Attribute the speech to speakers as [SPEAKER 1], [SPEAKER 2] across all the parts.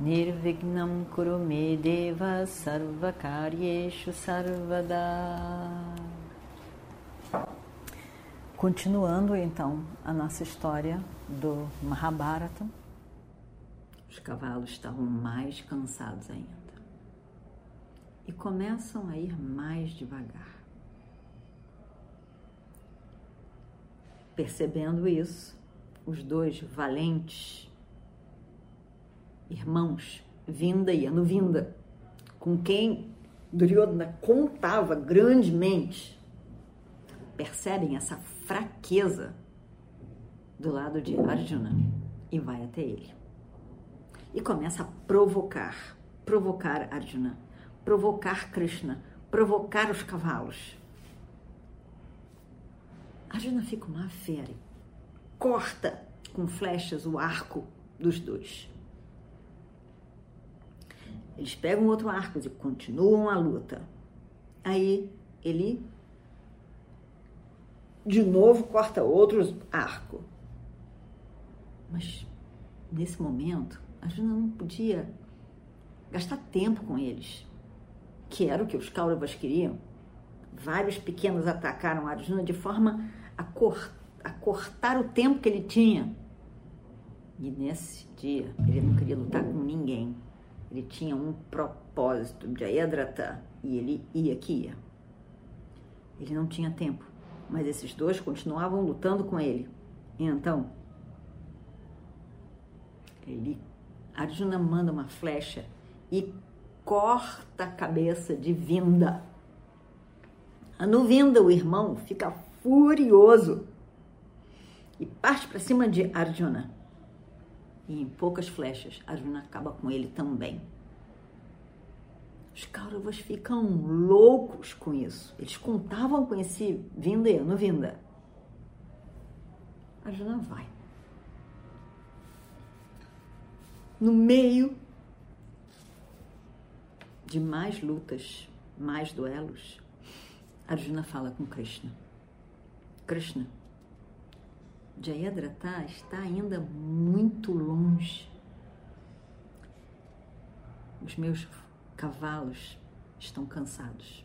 [SPEAKER 1] Nirvignam Kurume Deva Sarvakaryeshu Sarvada. Continuando então a nossa história do Mahabharata, os cavalos estavam mais cansados ainda. E começam a ir mais devagar. Percebendo isso, os dois valentes irmãos, Vinda e Anuvinda, com quem Duryodhana contava grandemente, percebem essa fraqueza do lado de Arjuna? E vai até ele. E começa a provocar, provocar Arjuna, provocar Krishna, provocar os cavalos. Arjuna fica uma fera, corta com flechas o arco dos dois. Eles pegam outro arco e continuam a luta. Aí ele de novo corta outro arco. Mas nesse momento, a Juna não podia gastar tempo com eles, que era o que os Kauravas queriam. Vários pequenos atacaram Arjuna de forma a, cor, a cortar o tempo que ele tinha. E nesse dia, ele não queria lutar com ninguém. Ele tinha um propósito, de Jayadratha, e ele ia que ia. Ele não tinha tempo, mas esses dois continuavam lutando com ele. E então, ele, Arjuna manda uma flecha e corta a cabeça de Vinda. Anuvinda, o irmão, fica furioso e parte para cima de Arjuna. E em poucas flechas, Arjuna acaba com ele também. Os Kauravas ficam loucos com isso. Eles contavam com esse vinda e vinda. Arjuna vai. No meio de mais lutas, mais duelos, Arjuna fala com Krishna. Krishna, Jayadratha está ainda muito longe. Os meus cavalos estão cansados.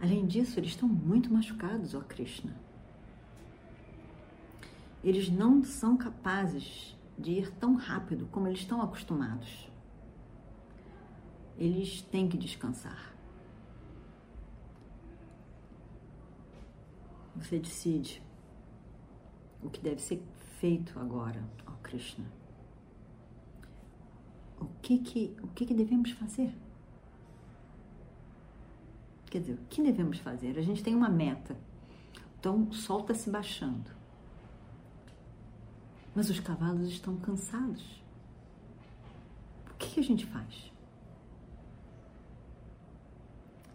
[SPEAKER 1] Além disso, eles estão muito machucados, ó Krishna. Eles não são capazes de ir tão rápido como eles estão acostumados. Eles têm que descansar. Você decide o que deve ser feito agora, ó Krishna. O que que, o que que devemos fazer? Quer dizer, o que devemos fazer? A gente tem uma meta. Então, o sol está se baixando. Mas os cavalos estão cansados. O que, que a gente faz?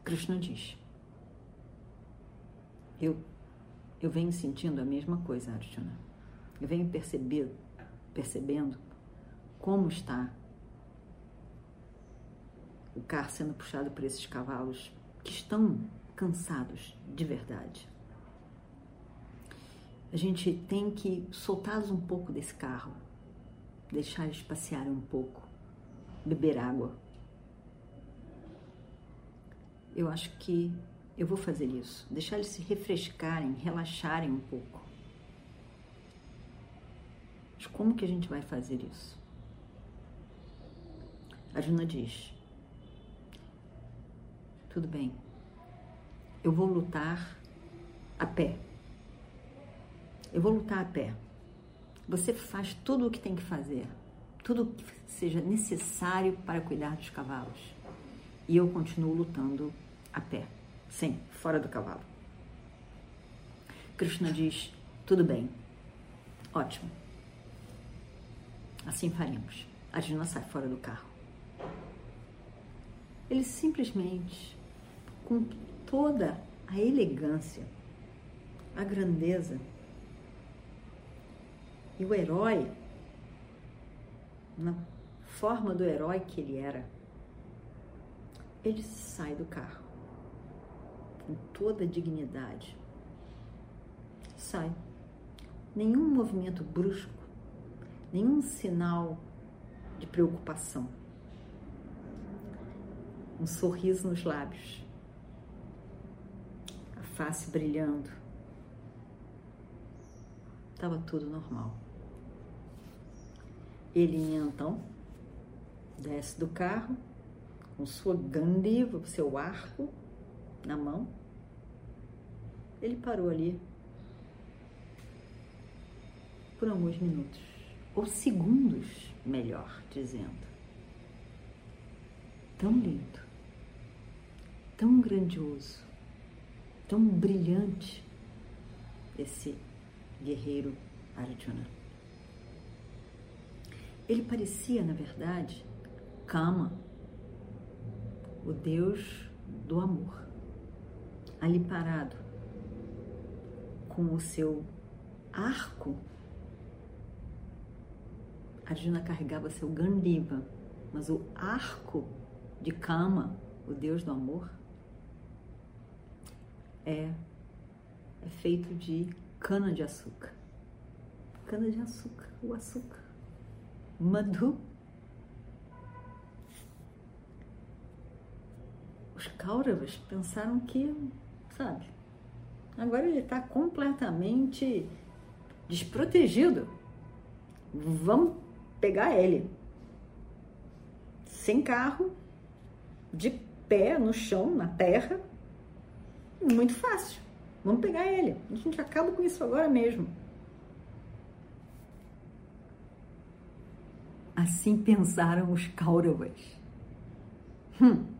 [SPEAKER 1] Krishna diz: Eu eu venho sentindo a mesma coisa, Arjuna. Eu venho perceber, percebendo como está o carro sendo puxado por esses cavalos que estão cansados de verdade. A gente tem que soltá-los um pouco desse carro, deixar eles passearem um pouco, beber água. Eu acho que eu vou fazer isso, deixar eles se refrescarem, relaxarem um pouco. Mas como que a gente vai fazer isso? A Juna diz: Tudo bem, eu vou lutar a pé. Eu vou lutar a pé. Você faz tudo o que tem que fazer, tudo o que seja necessário para cuidar dos cavalos. E eu continuo lutando a pé. Sim, fora do cavalo. Krishna diz: tudo bem, ótimo. Assim faremos. Arjuna sai fora do carro. Ele simplesmente, com toda a elegância, a grandeza e o herói, na forma do herói que ele era, ele sai do carro com toda a dignidade. Sai. Nenhum movimento brusco, nenhum sinal de preocupação. Um sorriso nos lábios, a face brilhando. Estava tudo normal. Ele então desce do carro com sua gandiva, seu arco na mão. Ele parou ali por alguns minutos, ou segundos, melhor dizendo. Tão lindo, tão grandioso, tão brilhante esse guerreiro Arjuna. Ele parecia, na verdade, Kama, o deus do amor, ali parado, com o seu arco. Arjuna carregava seu Gandiva, mas o arco de Kama, o deus do amor, é, é feito de cana de açúcar. Cana de açúcar, o açúcar. Madhu os Kauravas pensaram que, sabe, agora ele está completamente desprotegido. Vamos pegar ele. Sem carro, de pé no chão, na terra. Muito fácil. Vamos pegar ele. A gente acaba com isso agora mesmo. Assim pensaram os Kauravas. Hum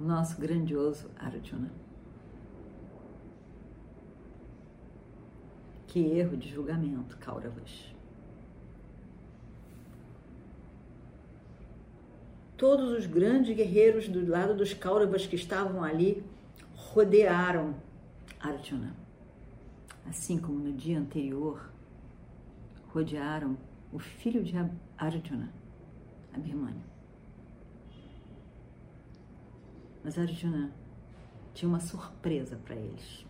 [SPEAKER 1] nosso grandioso Arjuna. Que erro de julgamento, Kauravas. Todos os grandes guerreiros do lado dos Kauravas que estavam ali rodearam Arjuna. Assim como no dia anterior, rodearam o filho de Arjuna, Abhimanyu. Mas Arjuna tinha uma surpresa para eles.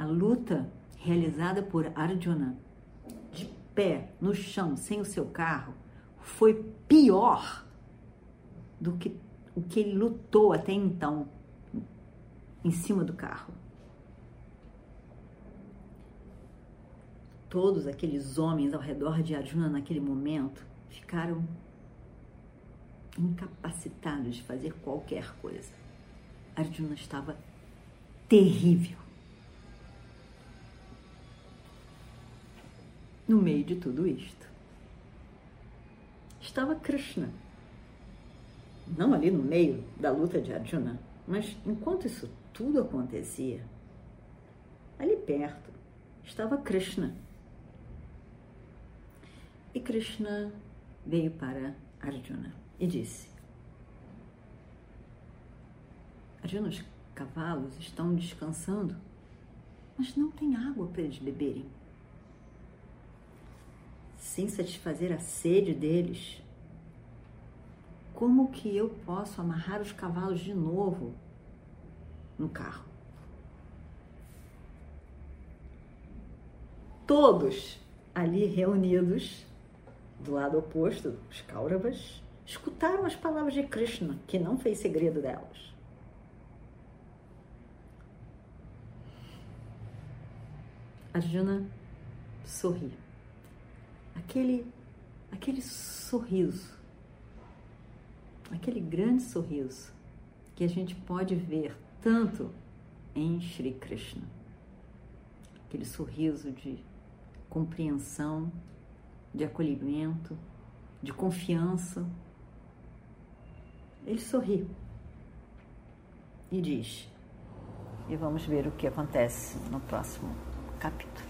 [SPEAKER 1] A luta realizada por Arjuna, de pé, no chão, sem o seu carro, foi pior do que o que ele lutou até então em cima do carro. Todos aqueles homens ao redor de Arjuna naquele momento ficaram incapacitado de fazer qualquer coisa. Arjuna estava terrível. No meio de tudo isto, estava Krishna. Não ali no meio da luta de Arjuna, mas enquanto isso tudo acontecia, ali perto estava Krishna. E Krishna veio para Arjuna e disse: Arjuna, os cavalos estão descansando, mas não tem água para eles beberem. Sem satisfazer a sede deles, como que eu posso amarrar os cavalos de novo no carro? Todos ali reunidos, do lado oposto, os Kauravas, escutaram as palavras de Krishna, que não fez segredo delas. Arjuna sorri. Aquele, aquele sorriso, aquele grande sorriso que a gente pode ver tanto em Shri Krishna. Aquele sorriso de compreensão, de acolhimento, de confiança, ele sorri e diz: E vamos ver o que acontece no próximo capítulo.